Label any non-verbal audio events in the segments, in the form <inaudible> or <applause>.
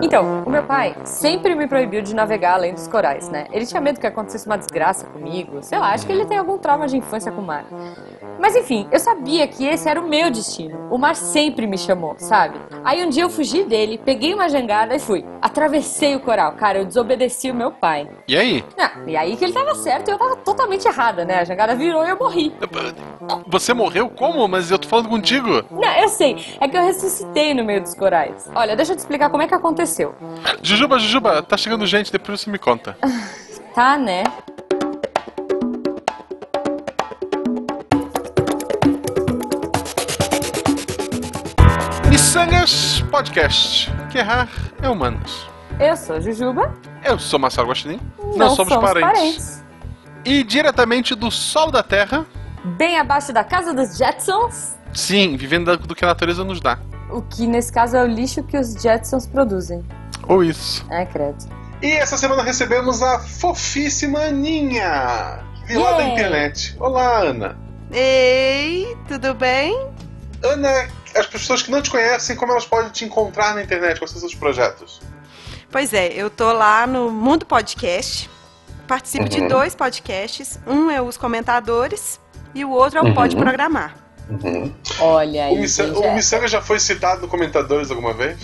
Então, o meu pai sempre me proibiu de navegar além dos corais, né? Ele tinha medo que acontecesse uma desgraça comigo. Sei lá, acho que ele tem algum trauma de infância com o mar. Mas enfim, eu sabia que esse era o meu destino. O mar sempre me chamou, sabe? Aí um dia eu fugi dele, peguei uma jangada e fui. Atravessei o coral. Cara, eu desobedeci o meu pai. E aí? Não, e aí que ele tava certo e eu tava totalmente errada, né? A jangada virou e eu morri. Você morreu como? Mas eu tô falando contigo. Não, eu sei. É que eu ressuscitei no meio dos corais. Olha, deixa eu te explicar como é que aconteceu. Jujuba, Jujuba, tá chegando gente, depois você me conta. <laughs> Tá, né? Missangas Podcast. Que errar é humanos. Eu sou Jujuba. Eu sou Marcelo Guaxinim. Não, somos, parentes. E diretamente do Sol da Terra, Bem abaixo da casa dos Jetsons. sim, vivendo do que a natureza nos dá. O que nesse caso é o lixo que os Jetsons produzem. Ou isso. É, credo. E essa semana recebemos a fofíssima Aninha, vilã da Yay. internet. Olá, Ana. Ei, tudo bem? Ana, as pessoas que não te conhecem, como elas podem te encontrar na internet? Quais são seus projetos? Pois é, eu tô lá no Mundo Podcast. Participo de Uhum. dois podcasts. Um é os comentadores e o outro é o Uhum. Pode Programar. Olha aí. O, Missa- quem o já- Missanga já foi citado no Comentadores alguma vez?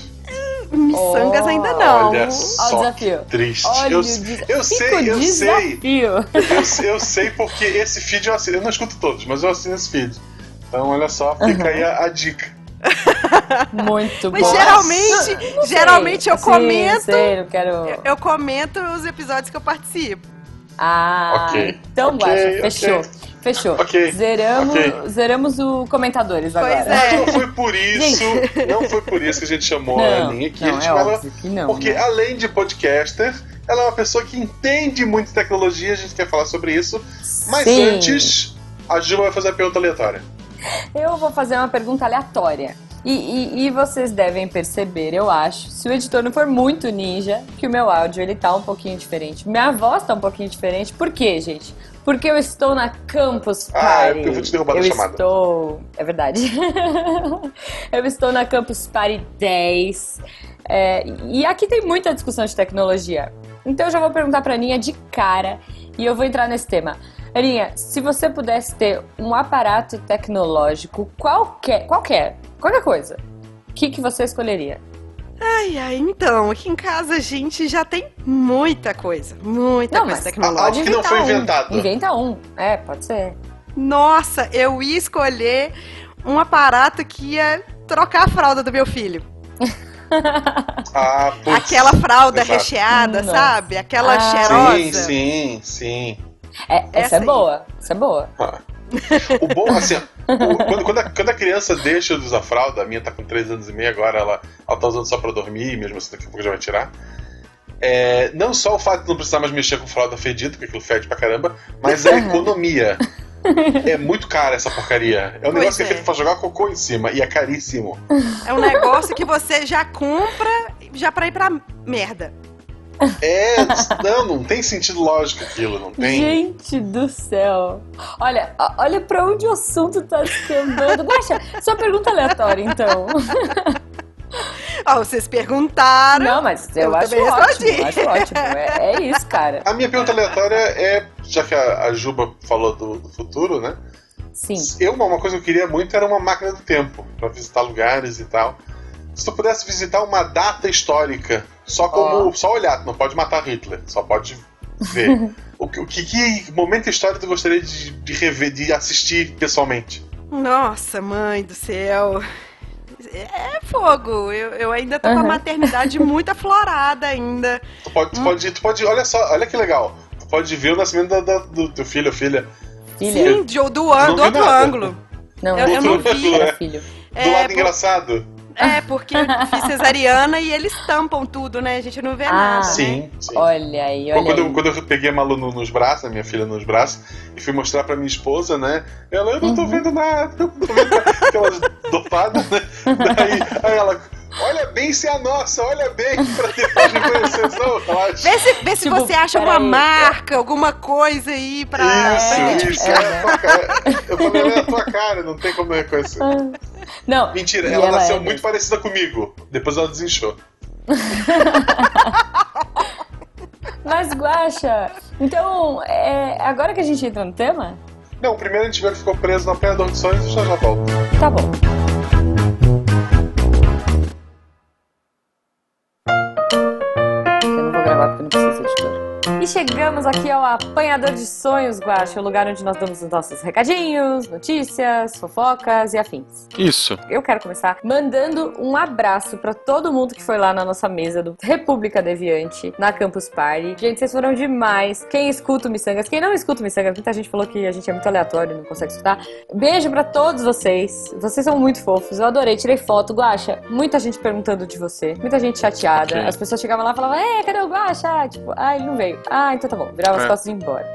Miçangas Oh. ainda não. Olha Olha o só, desafio. que triste. Olha eu, o des- eu sei, eu sei. Eu, eu sei porque esse feed eu assino. Eu não escuto todos, mas eu assino esse feed. Então, olha só, fica aí a, a dica. Muito Mas bom. geralmente, Não sei. geralmente eu Sim, comento. sei, não quero... Eu, eu comento os episódios que eu participo. Ah, Ok. então Ok, Guaxa, ok. fechou. Fechou. Ok, Zeramos, ok. zeramos o comentadores agora. Pois é. Não foi por isso, não foi por isso que a gente chamou a Não, Aninha aqui. não, a gente é que não. porque né? além de podcaster, ela é uma pessoa que entende muito de tecnologia, a gente quer falar sobre isso. Mas Sim. antes, a Juba vai fazer a pergunta aleatória. Eu vou fazer uma pergunta aleatória. E, e- e vocês devem perceber, eu acho, se o editor não for muito ninja, que o meu áudio ele tá um pouquinho diferente. Minha voz tá um pouquinho diferente. Por quê, gente? Porque eu estou na Campus Ah, Party. eu vou te derrubar da eu chamada. estou... É verdade. <laughs> eu estou na Campus Party 10. É, e aqui tem muita discussão de tecnologia. Então eu já vou perguntar pra Aninha de cara e eu vou entrar nesse tema. Aninha, se você pudesse ter um aparato tecnológico qualquer, qualquer, qualquer coisa, o que, que você escolheria? Ai, ai, então, aqui em casa a gente já tem muita coisa. Muita Não, coisa mas- tecnológica. Algo que não foi um. inventado. Inventa um. É, pode ser. Nossa, eu ia escolher um aparato que ia trocar a fralda do meu filho. <laughs> Ah, putz. Aquela fralda exato. recheada, Nossa. sabe? Aquela Ah. cheirosa. Sim, sim, sim. É, essa Essa é aí. boa. Essa é boa. O bom, assim, o- quando, quando a, quando a criança deixa de usar fralda, a minha tá com 3 anos e meio agora, ela, ela tá usando só pra dormir, mesmo assim daqui a pouco já vai tirar. É, não só o fato de não precisar mais mexer com fralda fedida, porque aquilo fede pra caramba, mas a economia. <laughs> É muito cara essa porcaria. É um Pois negócio que é é. feito pra jogar cocô em cima e é caríssimo. É um negócio que você já compra já pra ir pra merda. É, não, não tem sentido lógico aquilo, não tem. Gente do céu. Olha, olha pra onde o assunto tá descambando. Guaxa, só pergunta aleatória, então. <laughs> Ó, vocês perguntaram. Não, mas eu, Eu acho ótimo. Acho ótimo. É, é isso, cara. A minha pergunta aleatória é, já que a, a Juba falou do, do futuro, né? Sim. Eu, uma coisa que eu queria muito era uma máquina do tempo, pra visitar lugares e tal. Se tu pudesse visitar uma data histórica, só como. Ó. só olhar, tu não pode matar Hitler, só pode ver. <laughs> o, que- o que, que momento histórico tu gostaria de, de rever, de assistir pessoalmente? Nossa, mãe do céu. É fogo. Eu, eu ainda tô com a maternidade <laughs> muito aflorada ainda. Tu pode, tu pode, tu pode, olha só, olha que legal. Tu pode ver o nascimento da- da- do teu filho ou filha Filha. Sim, de, do, do vi outro nada. ângulo. Não, Eu- eu não vi. Filho. do É, lado por- engraçado. É, porque eu fiz cesariana e eles tampam tudo, né? A gente não vê Ah, nada. né? Sim, sim. Olha aí, olha Quando eu, aí. quando eu peguei a Malu no- nos braços, a minha filha nos braços, e fui mostrar pra minha esposa, né? Ela, eu não tô Uhum. vendo nada, eu não tô vendo nada. Aquelas dopadas, né? Daí, aí ela, olha bem se é a nossa, olha bem pra depois me conhecer, não, relaxa. Vê se, vê se Tipo, você acha uma peraí. marca, alguma coisa aí pra. Isso, isso, é, é a tua cara. Eu falei, é a tua cara, não tem como reconhecer. Não, Mentira, e ela, nasceu é muito mesmo. parecida comigo. Depois ela desinchou. <laughs> Mas, Guaxa, então, é, agora que a gente entra no tema, Não, primeiro a gente vê que ficou preso na Pedra dos Sonhos e já já volta. tá bom. E chegamos aqui ao Apanhador de Sonhos, Guaxa, o lugar onde nós damos os nossos recadinhos, notícias, fofocas e afins. Isso. Eu quero começar mandando um abraço pra todo mundo que foi lá na nossa mesa do República Deviante, na Campus Party. Gente, vocês foram demais. Quem escuta o Missangas, quem não escuta o Missangas, muita gente falou que a gente é muito aleatório, não consegue escutar. Beijo pra todos vocês. Vocês são muito fofos. Eu adorei, tirei foto. Guaxa, muita gente perguntando de você, muita gente chateada. Ok. As pessoas chegavam lá e falavam: É, cadê o Guaxa? Tipo, ah, ele não veio. Ah, então tá bom. Virava as É. costas e ia embora.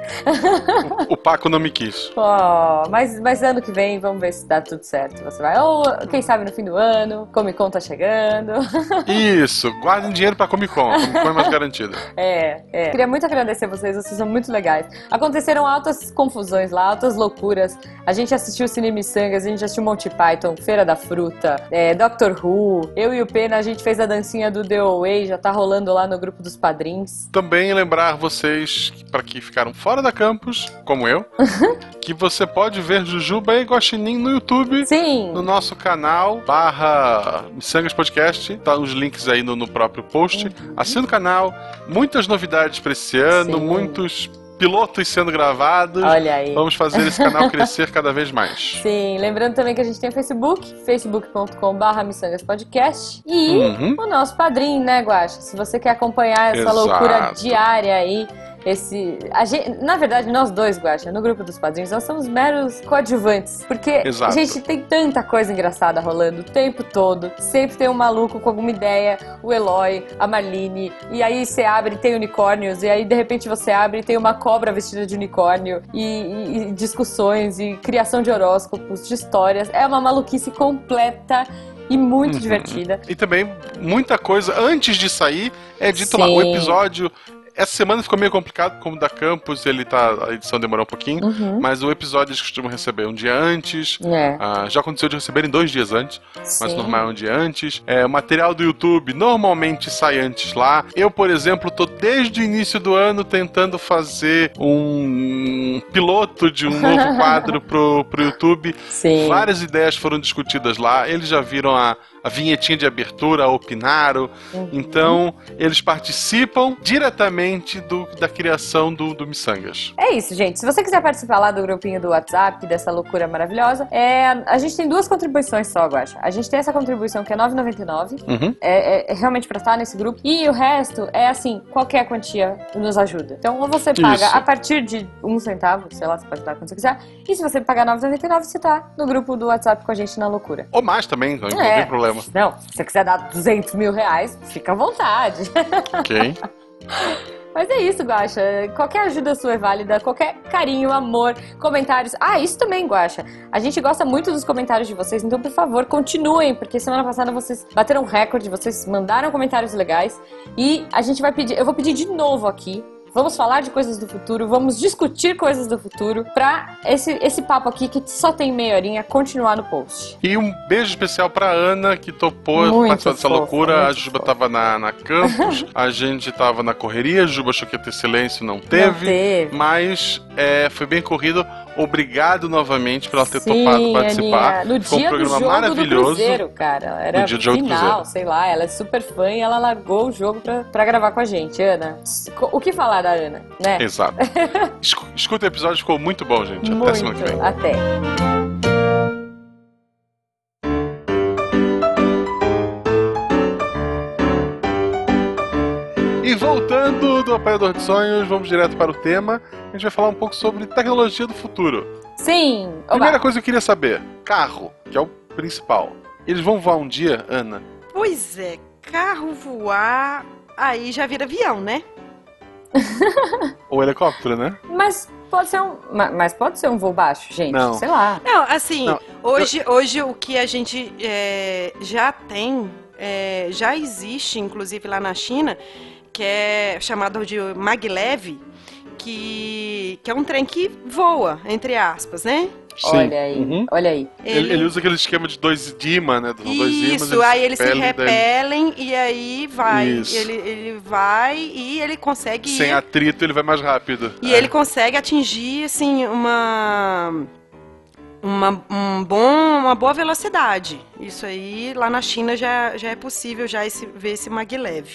O Paco não me quis. <laughs> Ó, mas, mas ano que vem, vamos ver se dá tudo certo. Você vai, ou quem sabe no fim do ano, Comic Con tá chegando. <laughs> Isso. Guardem dinheiro pra Comic Con. Comic Con é mais garantida. É, é. Queria muito agradecer vocês, vocês são muito legais. Aconteceram altas confusões lá, altas loucuras. A gente assistiu Cine Missangas, a gente assistiu Monty Python, Feira da Fruta, é, Doctor Who. Eu e o Pena, a gente fez a dancinha do The Away, já tá rolando lá no grupo dos padrinhos. Também lembrar vocês, para que ficaram fora da campus, como eu, <laughs> que você pode ver Jujuba e Guaxinim no YouTube. Sim! No nosso canal, barra Missangas Podcast, tá os links aí no, no próprio post. Assina o canal, muitas novidades pra esse ano, Sim. muitos pilotos sendo gravados. Olha aí. Vamos fazer esse canal crescer cada vez mais. <laughs> Sim, lembrando também que a gente tem o Facebook, facebook.com.br missangaspodcast e Uhum. o nosso padrinho, né, Guaxa? Se você quer acompanhar essa Exato. loucura diária aí, esse. A gente, na verdade, nós dois, Guaxa, no grupo dos padrinhos, nós somos meros coadjuvantes. Porque Exato. a gente tem tanta coisa engraçada rolando o tempo todo. Sempre tem um maluco com alguma ideia, o Eloy, a Marlene, e aí você abre e tem unicórnios, e aí de repente você abre e tem uma cobra vestida de unicórnio, e, e- e discussões, e criação de horóscopos, de histórias. É uma maluquice completa. E muito Uhum. divertida. E também muita coisa antes de sair é dito lá. Sim. O episódio. Essa semana ficou meio complicado, como da Campus, ele tá. A edição demorou um pouquinho. Uhum. Mas o episódio eles costumam receber um dia antes. É. Ah, já aconteceu de receberem dois dias antes, mas Sim. normal é um dia antes. É, o material do YouTube normalmente sai antes lá. Eu, por exemplo, tô desde o início do ano tentando fazer um piloto de um novo <laughs> quadro pro, pro YouTube. Sim. Várias ideias foram discutidas lá. Eles já viram a, a vinhetinha de abertura, opinaram. Uhum. Então, eles participam diretamente do- da criação do, do Missangas. É isso, gente. Se você quiser participar lá do grupinho do WhatsApp, dessa loucura maravilhosa, é, a gente tem duas contribuições só, Guaxa. A gente tem essa contribuição que é R$ 9,99. Uhum. É, é- é realmente pra estar nesse grupo. E o resto é assim, qualquer quantia nos ajuda. Então, ou você paga Isso. a partir de um centavo, sei lá, você pode dar quando você quiser. E se você pagar R$ 9,99, você tá no grupo do WhatsApp com a gente na loucura. Ou mais também, não, não É. tem problema. Não, se você quiser dar 200 mil reais, fica à vontade. Ok? <laughs> Mas é isso, Guaxa. Qualquer ajuda sua é válida, qualquer carinho, amor, comentários. Ah, isso também, Guaxa. A gente gosta muito dos comentários de vocês, então, por favor, continuem, porque semana passada vocês bateram um recorde, vocês mandaram comentários legais. E a gente vai pedir, eu vou pedir de novo aqui. Vamos falar de coisas do futuro, vamos discutir coisas do futuro pra esse, esse papo aqui que só tem meia horinha continuar no post. E um beijo especial pra Ana, que topou Muito participar dessa fofa, loucura. A Juba tava na, na campus, a gente tava na correria, a Juba achou que ia ter silêncio, não teve. Não teve. Mas é, foi bem corrido. Obrigado novamente por ela ter Sim, topado participar. Aninha. No Ficou um dia do programa jogo maravilhoso. do Cruzeiro, cara. Era No dia do jogo do final, Cruzeiro. sei lá. Ela é super fã e ela largou o jogo pra, pra gravar com a gente, Ana. O que falar da Ana, né? Exato. <laughs> Escu- Escuta o episódio, ficou muito bom, gente. Até Muito. semana que vem. Até. Do Apanhador de Sonhos, vamos direto para o tema. A gente vai falar um pouco sobre tecnologia do futuro. Sim. Oba. Primeira coisa que eu queria saber: carro, que é o principal. Eles vão voar um dia, Ana? Pois é, carro voar, aí já vira avião, né? <laughs> Ou helicóptero, né? Mas pode ser um. ma- Mas pode ser um voo baixo, gente. Não. Sei lá. Não, assim, Não, hoje, hoje o que a gente é, já tem, é, já existe, inclusive lá na China, que é chamado de maglev, que, que é um trem que voa, entre aspas, né? Olha aí, Uhum. olha aí. Ele, ele usa aquele esquema de dois de imã, né? Dois imãs, Isso, aí eles se repelem, daí- e aí vai. Isso. Ele, ele vai e ele consegue Sem ir. atrito, ele vai mais rápido. E É. ele consegue atingir, assim, uma. Uma, um bom, uma boa velocidade. Isso aí, lá na China, já, já é possível já esse, ver esse maglev.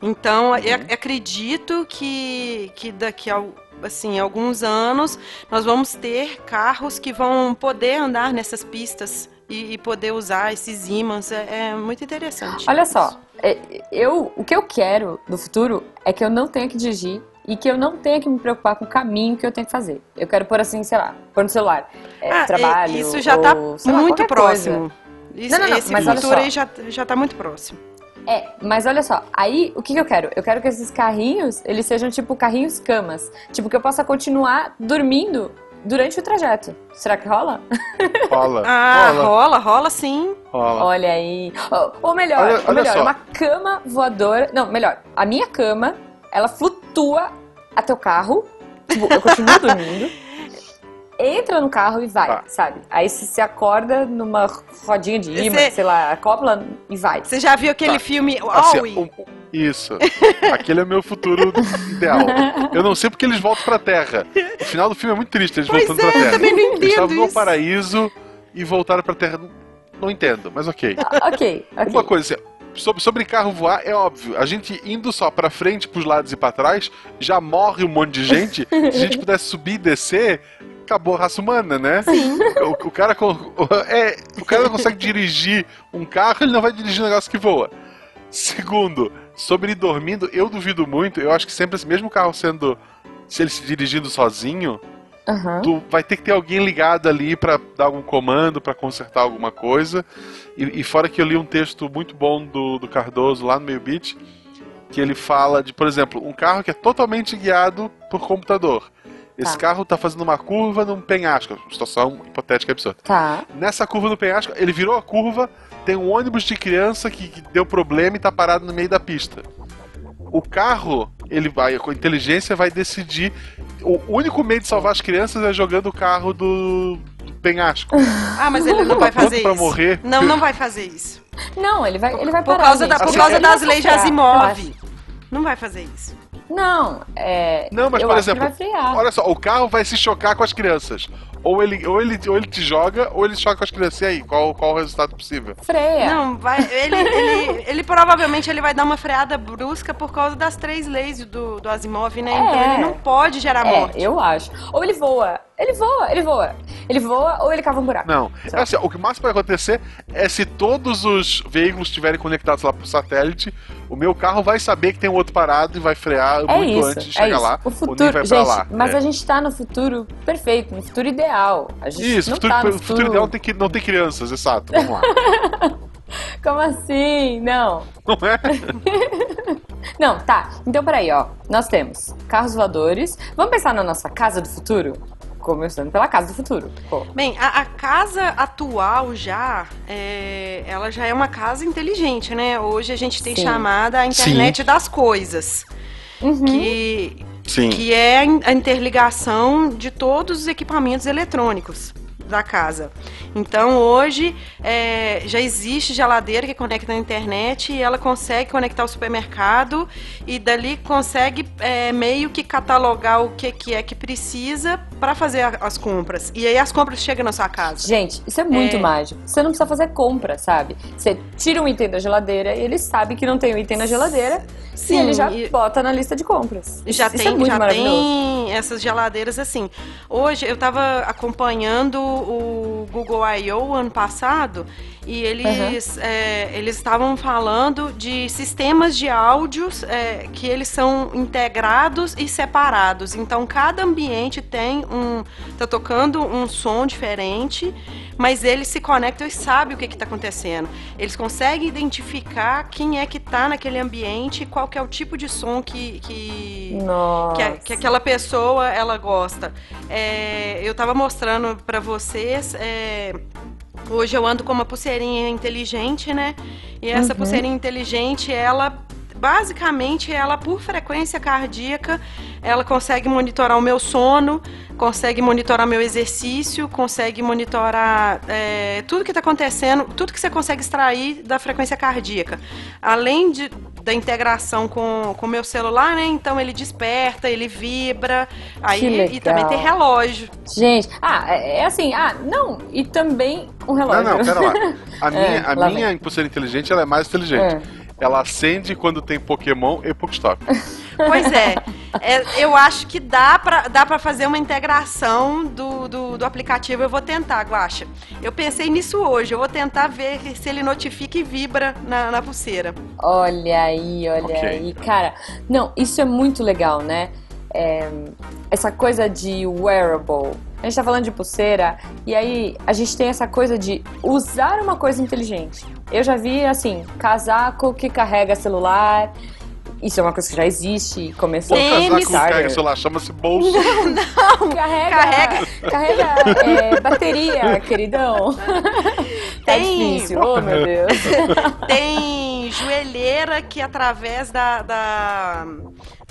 Então, eu ac- acredito que, que daqui a assim, alguns anos nós vamos ter carros que vão poder andar nessas pistas e, e poder usar esses ímãs. É, é muito interessante. Olha só, é, eu, o que eu quero do futuro é que eu não tenha que dirigir e que eu não tenha que me preocupar com o caminho que eu tenho que fazer. Eu quero pôr assim, sei lá, pôr no celular. é, Ah, trabalho. Isso já está muito próximo. Isso, Não, não, não, esse mas futuro aí já, já tá muito próximo. É, mas olha só, aí o que, que eu quero? Eu quero que esses carrinhos, eles sejam tipo carrinhos camas. Tipo, que eu possa continuar dormindo durante o trajeto. Será que rola? <laughs> Rola. Ah, rola. rola, rola sim. rola. Olha aí. Ou, ou melhor, Olha- ou olha melhor, só. uma cama voadora. Não, melhor, a minha cama, ela flutua até o carro. Tipo, eu continuo <laughs> dormindo. Entra no carro e vai, Tá. sabe? Aí você se acorda numa rodinha de imã, Você- sei lá, acopla e vai. Você já viu aquele Tá. filme Assim, Wall-E? um- isso. Aquele é o meu futuro ideal. Eu não sei porque eles voltam pra Terra. O final do filme é muito triste, eles Pois voltando é, pra eu Terra. também não Eles entendo estavam no isso. paraíso e voltaram pra Terra. Não entendo, mas ok. ok, ok. Uma coisa, assim, sobre, sobre carro voar, é óbvio. A gente indo só pra frente, pros lados e pra trás, já morre um monte de gente. Se a gente pudesse subir e descer, acabou a raça humana, né? Sim. O, o cara, <laughs> é, o cara não consegue dirigir um carro, ele não vai dirigir um negócio que voa. Segundo, sobre ele dormindo, eu duvido muito. Eu acho que sempre, esse mesmo carro sendo. Se ele se dirigindo sozinho, Aham. tu vai ter que ter alguém ligado ali pra dar algum comando, pra consertar alguma coisa. E, e fora que eu li um texto muito bom do, do Cardoso lá no Meio Beat, que ele fala de, por exemplo, um carro que é totalmente guiado por computador. Esse Tá. carro tá fazendo uma curva num penhasco, situação hipotética absurda. Tá. Nessa curva do penhasco, ele virou a curva, tem um ônibus de criança que, que deu problema e tá parado no meio da pista. O carro, ele vai, com inteligência vai decidir. O único meio de salvar as crianças é jogando o carro do, do penhasco. <laughs> Ah, mas ele não vai Tá pronto fazer pra isso. morrer. Não, não vai fazer isso. Não, ele vai, ele vai Por parar. causa, da, por Assim, causa é- das leis de vai Asimov. Não vai fazer isso. Não, é. Não, mas eu por exemplo, olha só, o carro vai se chocar com as crianças. Ou ele, ou ele, ou ele te joga, ou ele choca com as crianças. E aí, qual, qual o resultado possível? Freia. Não, vai. Ele, ele, ele provavelmente ele vai dar uma freada brusca por causa das três leis do, do Asimov, né? Então É. ele não pode gerar é, morte. eu acho. Ou ele voa. Ele voa, ele voa. Ele voa ou ele cava um buraco. Não. É assim, o que mais pode acontecer é se todos os veículos estiverem conectados lá pro satélite, o meu carro vai saber que tem um outro parado e vai frear É muito isso, antes de é chegar isso. lá. O futuro, vai pra gente, lá. mas É. a gente tá no futuro perfeito, no futuro ideal. A gente Isso, não futuro, tá no o futuro ideal não tem, que- não tem crianças, exato. Vamos lá. <laughs> Como assim? Não. Não é? <laughs> Não, tá. Então peraí, ó. Nós temos carros voadores. Vamos pensar na nossa casa do futuro? Começando pela casa do futuro. Pô. Bem, a, a casa atual já, é, ela já é uma casa inteligente, né? Hoje a gente tem Sim. chamada a internet das coisas, Uhum. que, Sim. que é a interligação de todos os equipamentos eletrônicos da casa. Então hoje é, já existe geladeira que conecta na internet e ela consegue conectar o supermercado e dali consegue é, meio que catalogar o que, que é que precisa para fazer a- as compras. E aí as compras chegam na sua casa. Gente, isso é muito É. mágico. Você não precisa fazer compra, sabe? Você tira um item da geladeira e ele sabe que não tem um item na geladeira Sim, e ele já e- bota na lista de compras. Já isso, tem, isso é já tem essas geladeiras assim. Hoje eu estava acompanhando o Google I.O. ano passado e eles é, eles estavam falando de sistemas de áudios é, que eles são integrados e separados. Então cada ambiente tem um tá tocando um som diferente, mas eles se conectam e sabem o que está acontecendo. Eles conseguem identificar quem é que está naquele ambiente e qual que é o tipo de som que, que, que, a- que aquela pessoa ela gosta. É, eu tava mostrando pra vocês. Hoje eu ando com uma pulseirinha inteligente, né? E essa Uhum. pulseirinha inteligente, ela basicamente ela por frequência cardíaca, ela consegue monitorar o meu sono, consegue monitorar meu exercício, consegue monitorar é, tudo que está acontecendo, tudo que você consegue extrair da frequência cardíaca. Além de, da integração com o meu celular, né? Então ele desperta, ele vibra, aí e também tem relógio. Gente, ah, é, é assim, ah, não, e também um relógio. Não, não, pera lá. A <laughs> minha, é, a minha pulseira inteligente ela é mais inteligente. É. Ela acende quando tem Pokémon e Pokestop. Pois é. é. eu acho que dá pra, dá pra fazer uma integração do, do, do, aplicativo. Eu vou tentar, Guaxa. Eu pensei nisso hoje. Eu vou tentar ver se ele notifica e vibra na, na pulseira. Olha aí, olha okay. aí. Cara, não, isso é muito legal, né? É, essa coisa de wearable. A gente tá falando de pulseira, e aí a gente tem essa coisa de usar uma coisa inteligente. Eu já vi, assim, casaco que carrega celular, isso é uma coisa que já existe, começou a casaco que carrega celular, chama-se bolso. Não, não. Carrega, carrega, carrega é, bateria, queridão. Tá Tem... difícil, oh meu Deus. Tem joelheira que através da, da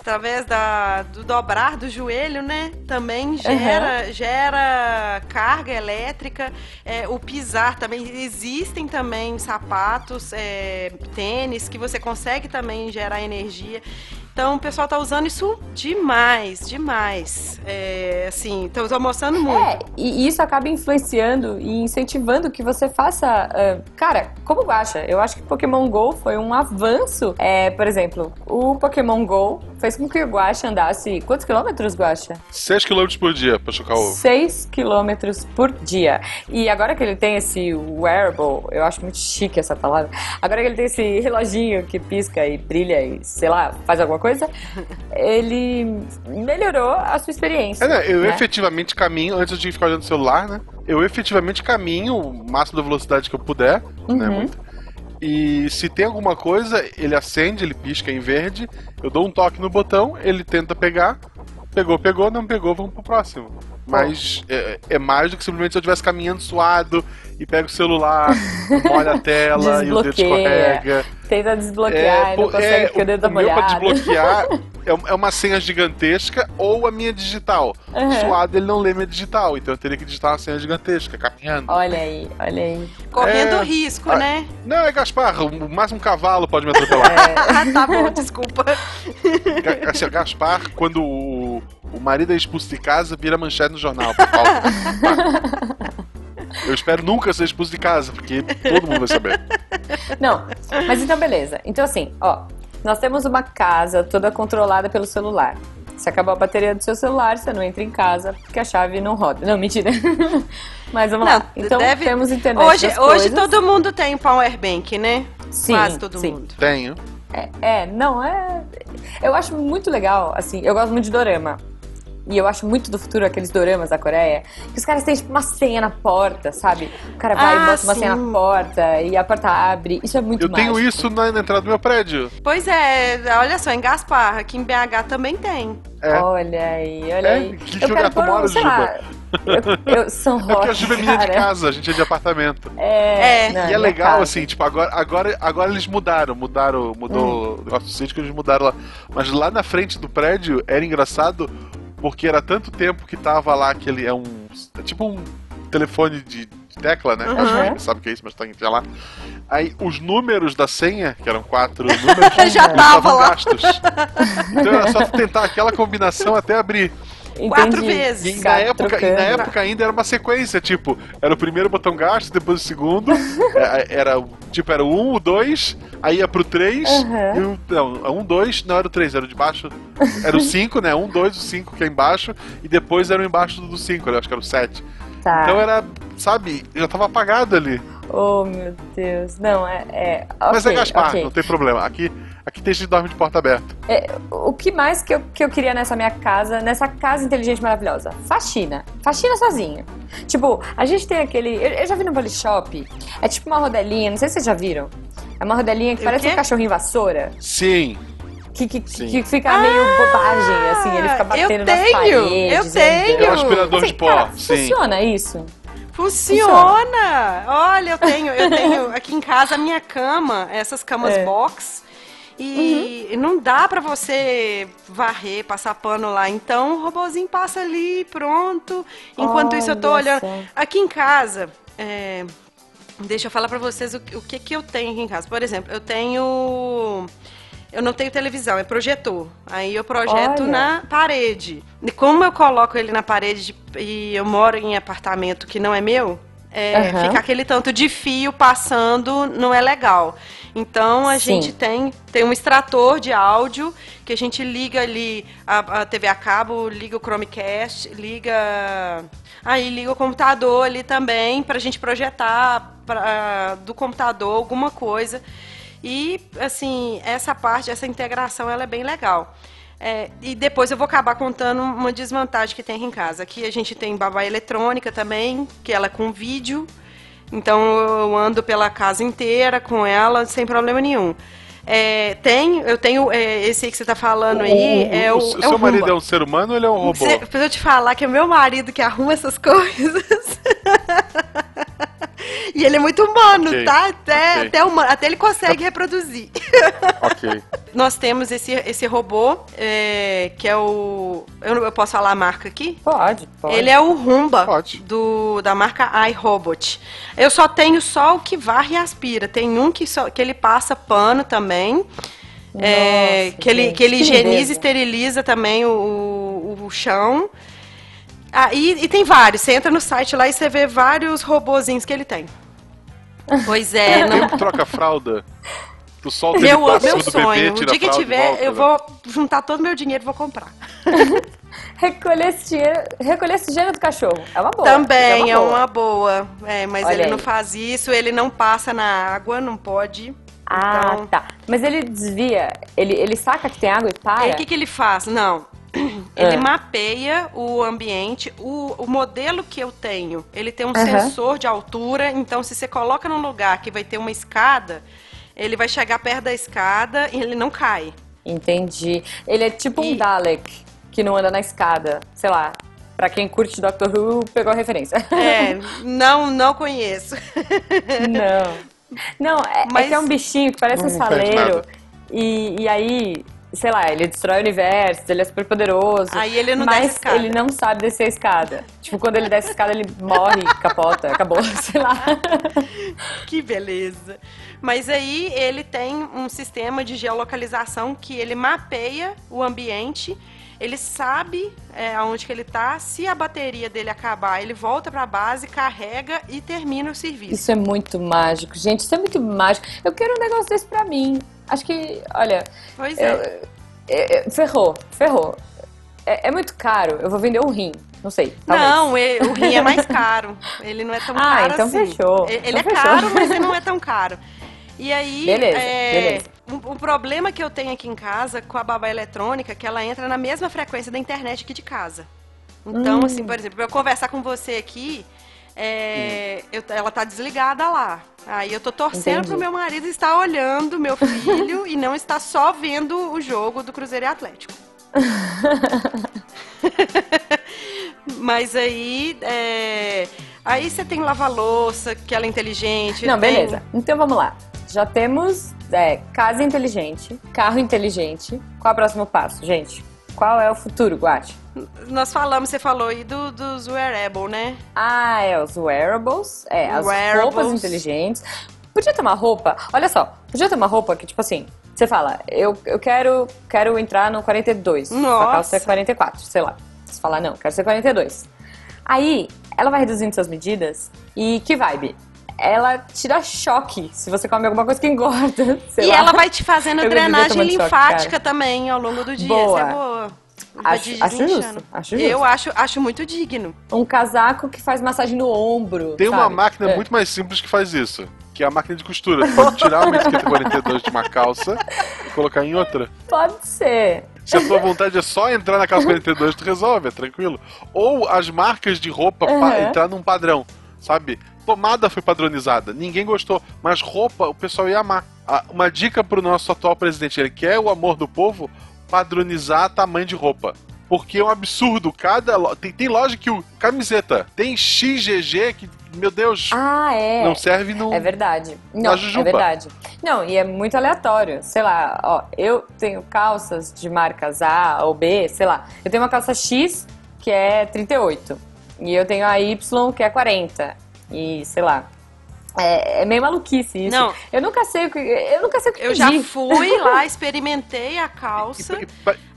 através da, do dobrar do joelho, né? Também gera, uhum. gera carga elétrica. É, o pisar também. Existem também sapatos, é, tênis, que você consegue também gerar energia. Então o pessoal tá usando isso demais, demais. É, assim, estão mostrando muito. É, e isso acaba influenciando e incentivando que você faça. Uh, cara, como acha? Eu acho que Pokémon GO foi um avanço. É, por exemplo, o Pokémon GO fez com que o Guacha andasse. Quantos quilômetros, Guacha? 6 quilômetros por dia pra chocar o. 6 quilômetros por dia. E agora que ele tem esse wearable, eu acho muito chique essa palavra. Agora que ele tem esse reloginho que pisca e brilha e, sei lá, faz alguma coisa coisa, ele melhorou a sua experiência. É, né? Eu né? efetivamente caminho, antes de ficar olhando o celular, né? Eu efetivamente caminho o máximo da velocidade que eu puder, né? uhum. né? Muito. E se tem alguma coisa, ele acende, ele pisca em verde, eu dou um toque no botão, ele tenta pegar, pegou, pegou, não pegou, vamos pro próximo. Mas é, é, mais do que simplesmente se eu estivesse caminhando suado e pego o celular, <laughs> molha a tela e o dedo escorrega. Tenta desbloquear, é, não consegue é, porque o dedo tá molhado. pra desbloquear <laughs> é, é uma senha gigantesca ou a minha digital. Uhum. Suado ele não lê minha digital, então eu teria que digitar uma senha gigantesca, caminhando. Olha aí, olha aí. Correndo é... risco, ah, né? Não, é Gaspar, o máximo um cavalo pode me atropelar. É. <laughs> tá bom, desculpa. Assim, Gaspar, quando o, o marido é expulso de casa, vira manchete no jornal. <laughs> Eu espero nunca ser expulso de casa, porque todo mundo vai saber. Não, mas então beleza. Então assim, ó, nós temos uma casa toda controlada pelo celular. Se acabou a bateria do seu celular, você não entra em casa porque a chave não roda. Não, mentira. <laughs> Mas vamos não, lá. Então deve... temos internet. Hoje, hoje todo mundo tem powerbank, né? Sim, Quase todo sim. mundo. Tenho. É, é, não, é. Eu acho muito legal, assim, eu gosto muito de dorama. E eu acho muito do futuro aqueles doramas da Coreia, que os caras têm tipo uma senha na porta, sabe? O cara vai ah, e bota sim. uma senha na porta e a porta abre. Isso é muito Eu mágico. tenho isso na, na, entrada do meu prédio. Pois é, olha só, em Gaspar, aqui em BH também tem. É. Olha aí, olha é? aí. Que eu quero pôr um, sei lá, eu, eu, São Roque, É porque a Juba é minha de casa, a gente é de apartamento. É. é. Não, e é legal, casa. assim, tipo, agora, agora, agora eles mudaram, mudaram, mudou hum. o negócio do sítio que eles mudaram lá. Mas lá na frente do prédio era engraçado porque era tanto tempo que tava lá aquele. É um. É tipo um telefone de, tecla, né? Uhum. Acho que sabe o que é isso, mas tá, tá lá. Aí os números da senha, que eram quatro números, <laughs> já estavam gastos. Então era só tentar aquela combinação até abrir. Entendi. Quatro vezes. E na, época, e na época ainda era uma sequência, tipo, era o primeiro botão gasto, depois o segundo. <laughs> É, é, era, tipo, era o 1, o 2, aí ia pro 3, uhum. e o. Não, 1, 2, não era o 3, era o de baixo. Era o 5, né? 1, 2, o 5 que é embaixo, e depois era o embaixo do 5, acho que era o 7. Tá. Então era, sabe, já tava apagado ali. Oh, meu Deus. Não, é. é... Okay, Mas é Gaspar, okay. não tem problema. Aqui Aqui tem gente que dorme de porta aberta. É, o que mais que eu, que eu queria nessa minha casa, nessa casa inteligente maravilhosa? Faxina. Faxina sozinha. Tipo, a gente tem aquele. Eu, eu já vi no Polishop. É tipo uma rodelinha, não sei se vocês já viram. É uma rodelinha que parece um cachorrinho vassoura. Sim. Que, que, que, fica ah, meio bobagem, assim, ele fica batendo eu nas tenho, paredes. Eu tenho! É um aspirador assim, de pó, cara, sim. Funciona isso? Funciona! Funciona. Olha, eu tenho, eu tenho aqui em casa a minha cama, essas camas é. box E uhum. não dá para você varrer, passar pano lá. Então o robozinho passa ali, pronto. Enquanto Olha isso eu tô olhando. Aqui em casa, é... deixa eu falar para vocês o, o que, que eu tenho aqui em casa. Por exemplo, eu tenho eu não tenho televisão, é projetor. Aí eu projeto Olha. na parede. E como eu coloco ele na parede e eu moro em apartamento que não é meu, é, uhum. fica aquele tanto de fio passando, não é legal. Então a Sim. gente tem, tem um extrator de áudio que a gente liga ali a, a TV a cabo, liga o Chromecast, liga. Aí liga o computador ali também para a gente projetar pra, do computador alguma coisa. E, assim, essa parte, essa integração, ela é bem legal. É, e depois eu vou acabar contando uma desvantagem que tem aqui em casa. Aqui a gente tem babá eletrônica também, que ela é com vídeo. Então eu ando pela casa inteira com ela sem problema nenhum. É, tem, eu tenho é, esse aí que você está falando aí. O, é o, o, o seu marido é um ser humano ou ele é um robô? Pra eu te falar que é meu marido que arruma essas <laughs> coisas. E ele é muito humano, okay. tá? Até, okay. até, humano, até ele consegue reproduzir. <laughs> Ok. Nós temos esse, esse robô, é, que é o. Eu, eu, posso falar a marca aqui? Pode, pode. Ele é o Rumba pode. Do, da marca iRobot. Eu só tenho só o que varre e aspira. Tem um que, só, que ele passa pano também. É, Nossa, que, ele, que ele higieniza e esteriliza também o, o, o chão. Ah, e, e, tem vários. Você entra no site lá e você vê vários robozinhos que ele tem. Pois é. Não... troca fralda. Tu solta meu, ele meu sonho. Bebê, o dia que tiver, volta, eu né? vou juntar todo o meu dinheiro e vou comprar. <laughs> recolher, esse dinheiro, recolher esse dinheiro do cachorro. É uma boa. Também é uma boa. É, uma boa. É mas Olha ele aí. não faz isso, ele não passa na água, não pode. Ah, então... tá. Mas ele desvia, ele, ele saca que tem água e para? E o que, que ele faz? Não, ele é. mapeia o ambiente. O, o, modelo que eu tenho, ele tem um uhum. sensor de altura. Então, se você coloca num lugar que vai ter uma escada, ele vai chegar perto da escada e ele não cai. Entendi. Ele é tipo e... um Dalek que não anda na escada. Sei lá. Pra quem curte Doctor Who, pegou a referência. É, <laughs> não, não conheço. Não. Não, é, Mas... é que é um bichinho que parece um saleiro. E, e aí, sei lá, ele destrói o universo, ele é super poderoso. Aí ele não mas desce a escada. ele não sabe descer a escada. Tipo, quando ele desce a escada, ele morre, <laughs> capota, acabou, <laughs> sei lá. Que beleza. Mas aí ele tem um sistema de geolocalização que ele mapeia o ambiente ele sabe é, aonde que ele tá. Se a bateria dele acabar, ele volta para a base, carrega e termina o serviço. Isso é muito mágico, gente. Isso é muito mágico. Eu quero um negócio desse para mim. Acho que, olha. Pois é. Eu, ferrou, ferrou. É, é, muito caro. Eu vou vender um rim. Não sei. Talvez. Não, o rim é mais caro. Ele não é tão <laughs> ah, caro então assim. Fechou. Ele então é fechou. caro, mas ele não é tão caro. E aí. Beleza, é, beleza. O, o, problema que eu tenho aqui em casa com a babá eletrônica é que ela entra na mesma frequência da internet aqui de casa. Então, hum. assim, por exemplo, eu conversar com você aqui, é, eu, ela tá desligada lá. Aí eu tô torcendo Entendi. pro meu marido estar olhando meu filho e não estar só vendo o jogo do Cruzeiro e Atlético. <laughs> Mas aí, é... aí você tem lava-louça, que ela é inteligente. Não, tem... beleza. Então vamos lá. Já temos é, casa inteligente, carro inteligente. Qual é o próximo passo, gente? Qual é o futuro, Guache? Nós falamos, você falou aí do, dos wearable, né? Ah, é, os wearables. É, as wearables. roupas inteligentes. Podia ter uma roupa, olha só, podia ter uma roupa que, tipo assim, você fala, eu, eu quero, quero entrar no 42. Nossa. A calça é 44, sei lá. Você fala, não, quero ser 42. Aí, ela vai reduzindo suas medidas e que vibe? ela tira choque se você come alguma coisa que engorda. <laughs> e lá. ela vai te fazendo eu drenagem linfática choque, também ao longo do dia. Boa. Isso é boa. Acho, acho justo, acho justo. Eu acho, acho muito digno. Um casaco que faz massagem no ombro. Tem sabe? uma máquina é. muito mais simples que faz isso. Que é a máquina de costura. pode tirar uma etiqueta 42 de uma calça e colocar em outra. Pode ser. Se a tua vontade é só entrar na calça 42, tu resolve, é tranquilo. Ou as marcas de roupa uhum. entrar num padrão, sabe? Tomada foi padronizada, ninguém gostou, mas roupa o pessoal ia amar. Uma dica pro nosso atual presidente, ele quer o amor do povo, padronizar tamanho de roupa. Porque é um absurdo. Cada tem, tem loja que o camiseta tem XGG que meu Deus, Ah, é. não serve no. É verdade. Não, é verdade. Não, e é muito aleatório. Sei lá, ó, eu tenho calças de marcas A ou B, sei lá. Eu tenho uma calça X que é 38. E eu tenho a Y que é 40. E sei lá. É, é meio maluquice isso. Não. Eu nunca sei o que. Eu nunca sei o que Eu já pedir. fui lá, <laughs> experimentei a calça.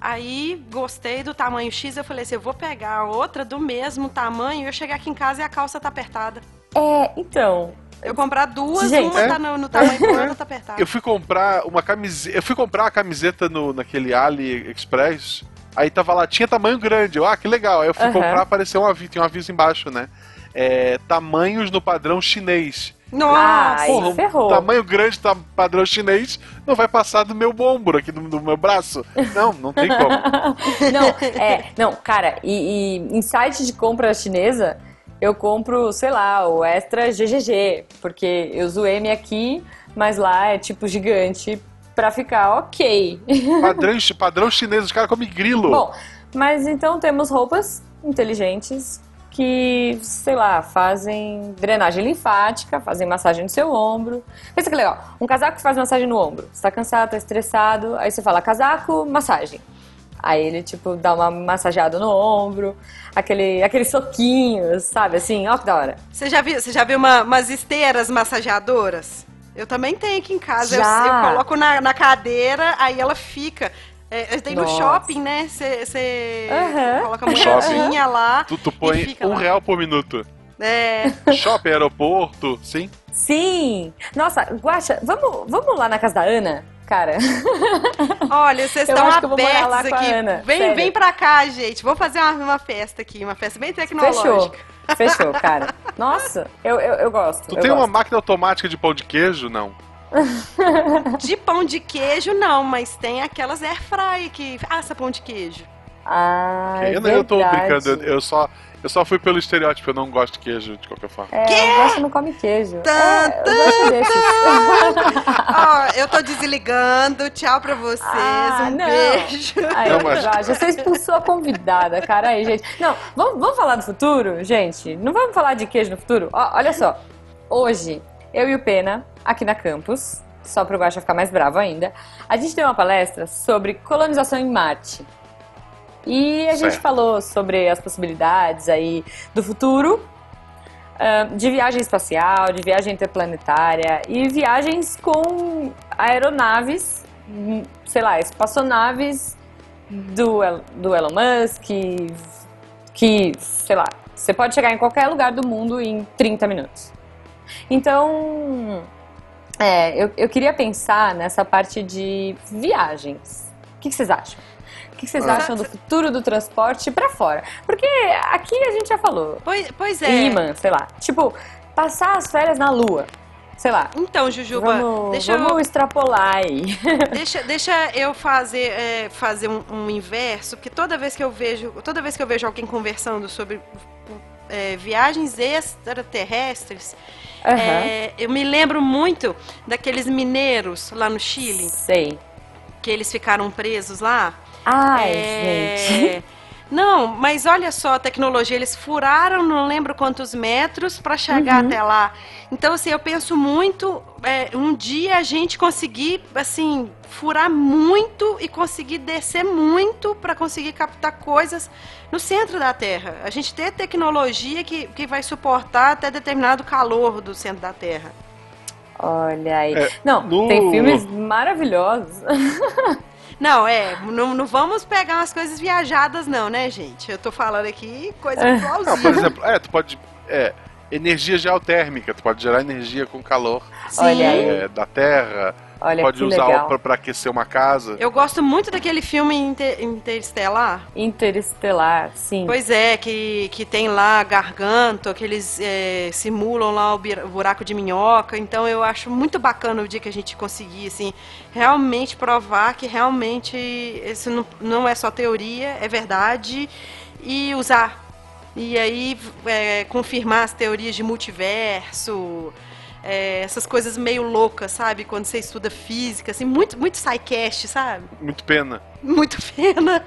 Aí gostei do tamanho X, eu falei assim, eu vou pegar outra do mesmo tamanho e eu chegar aqui em casa e a calça tá apertada. É, então. Eu comprar duas, Gente. uma É. tá no, no tamanho do outra tá apertada. Eu fui comprar uma camiseta. Eu fui comprar uma camiseta no, naquele AliExpress. Aí tava lá, tinha tamanho grande. Eu, ah, que legal. Aí eu fui Aham. comprar, apareceu um aviso, tinha um aviso embaixo, né? É, tamanhos no padrão chinês. Nossa! Porra, um ferrou. tamanho grande, tá, padrão chinês, não vai passar do meu ombro aqui, do, do meu braço. Não, não tem como. <laughs> não, é, não, cara, e, e em site de compra chinesa, eu compro, sei lá, o extra GGG, porque eu uso M aqui, mas lá é tipo gigante pra ficar ok. <laughs> Padrão, padrão chinês, os caras comem grilo. Bom, mas então temos roupas inteligentes que, sei lá, fazem drenagem linfática, fazem massagem no seu ombro. Pensa que legal, um casaco que faz massagem no ombro. Você tá cansado, tá estressado, aí você fala casaco, massagem. Aí ele, tipo, dá uma massageada no ombro, aquele, aqueles soquinhos, sabe, assim, ó que da hora. Você já viu, você já viu uma- umas esteiras massageadoras? Eu também tenho aqui em casa. Eu, eu coloco na, na cadeira, aí ela fica. É, tem no Nossa. shopping, né? Você você Aham. coloca a No shopping. moedinha lá. Tu, tu e põe fica um lá. real por minuto. É. Shopping, aeroporto, sim. Sim! Nossa, Guaxa, vamos, vamos lá na casa da Ana, cara? <laughs> Olha, vocês estão vou abertos aqui. Ana, Vem, sério. vem pra cá, gente. Vamos fazer uma, uma festa aqui, uma festa bem Fechou. tecnológica. Fechou, cara. Nossa, eu, eu, eu gosto. Tu eu tem uma gosto. máquina automática de pão de queijo? Não. <laughs> De pão de queijo, não, mas tem aquelas air fry que assa pão de queijo. Ah, é eu, eu tô brincando, eu, eu só, eu só fui pelo estereótipo, eu não gosto de queijo de qualquer forma. É, eu gosto que não come queijo. Tan, É, eu. <laughs> Ó, eu tô desligando. Tchau pra vocês. Ah, um não. beijo. Aí, Não, mas- Guaxa, você expulsou a convidada, cara aí, gente. Não, vamos, vamos falar do futuro, gente? Não vamos falar de queijo no futuro? Ó, olha só, hoje, eu e o Pena, aqui na campus, só pro Guaxa ficar mais bravo ainda, a gente tem uma palestra sobre colonização em Marte. E a gente Certo. falou sobre as possibilidades aí do futuro, de viagem espacial, de viagem interplanetária e viagens com aeronaves, sei lá, espaçonaves do, do Elon Musk, que, sei lá, você pode chegar em qualquer lugar do mundo em 30 minutos. Então, é, eu, eu queria pensar nessa parte de viagens. O que, que vocês acham? O que, vocês Ah. acham do futuro do transporte pra fora? Porque aqui a gente já falou. Pois, pois é. Imã, sei lá. Tipo, passar as férias na lua. Sei lá. Então, Jujuba, Vamos, deixa, vamos eu, extrapolar aí. <laughs> deixa, deixa eu fazer, é, fazer um, um inverso, porque toda vez que eu vejo, toda vez que eu vejo alguém conversando sobre é, viagens extraterrestres, Aham. é, eu me lembro muito daqueles mineiros lá no Chile, Sei. que eles ficaram presos lá. Ai, É, gente. <laughs> Não, mas olha só a tecnologia, eles furaram não lembro quantos metros para chegar Uhum. até lá. Então, assim, eu penso muito, é, um dia a gente conseguir, assim, furar muito e conseguir descer muito para conseguir captar coisas no centro da Terra. A gente ter tecnologia que, que vai suportar até determinado calor do centro da Terra. Olha aí. É, Não, no- tem filmes maravilhosos. <laughs> Não, é, não, não vamos pegar umas coisas viajadas, não, né, gente? Eu tô falando aqui coisa É. Não, por plausível. exemplo, é, tu pode. É, energia geotérmica, tu pode gerar energia com calor Olha aí. é, da terra, Olha pode que usar pra aquecer uma casa. Eu gosto muito daquele filme Inter- Interestelar. Interestelar, sim. Pois é, que, que tem lá Garganto, que eles é, simulam lá o buraco de minhoca. Então eu acho muito bacana o dia que a gente conseguir, assim, realmente provar que realmente isso não, não é só teoria, é verdade, e usar. E aí é, confirmar as teorias de multiverso. É, essas coisas meio loucas, sabe? Quando você estuda física, assim, muito, muito sidecast, sabe? Muito pena. Muito <laughs> pena.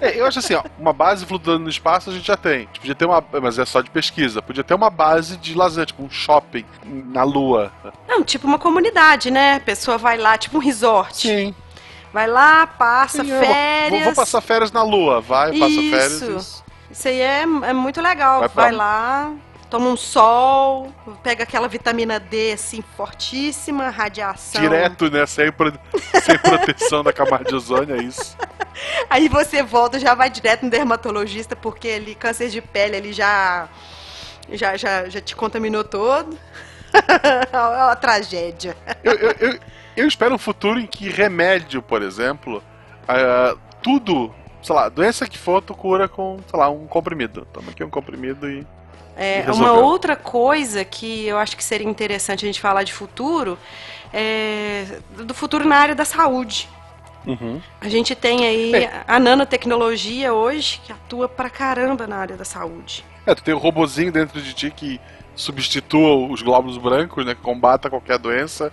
É, eu acho assim, ó, uma base flutuando no espaço a gente já tem. Tipo, podia ter uma. Mas é só de pesquisa. Podia ter uma base de lazer, tipo um shopping na Lua. Não, tipo uma comunidade, né? A pessoa vai lá, tipo um resort. Sim. Vai lá, passa Sim, férias. Vou, vou, passar férias na Lua. Vai, passa Isso. férias. Isso. Isso aí é, é muito legal. Vai Vai, pra- lá, toma um sol, pega aquela vitamina D assim fortíssima, radiação. Direto, né? Sem, pro- <laughs> sem proteção da camada de ozônio, é isso. Aí você volta, já vai direto no dermatologista, porque ali câncer de pele ele já já, já, já te contaminou todo. <laughs> é uma tragédia. Eu, eu, eu, eu espero um futuro em que remédio, por exemplo, ah, tudo, sei lá, doença que for, tu cura com, sei lá, um comprimido. Toma aqui um comprimido e. É, uma outra coisa que eu acho que seria interessante a gente falar de futuro é do futuro na área da saúde. Uhum. A gente tem aí É. a nanotecnologia hoje que atua pra caramba na área da saúde. É, tu tem um robozinho dentro de ti que substitua os glóbulos brancos, né? Que combata qualquer doença,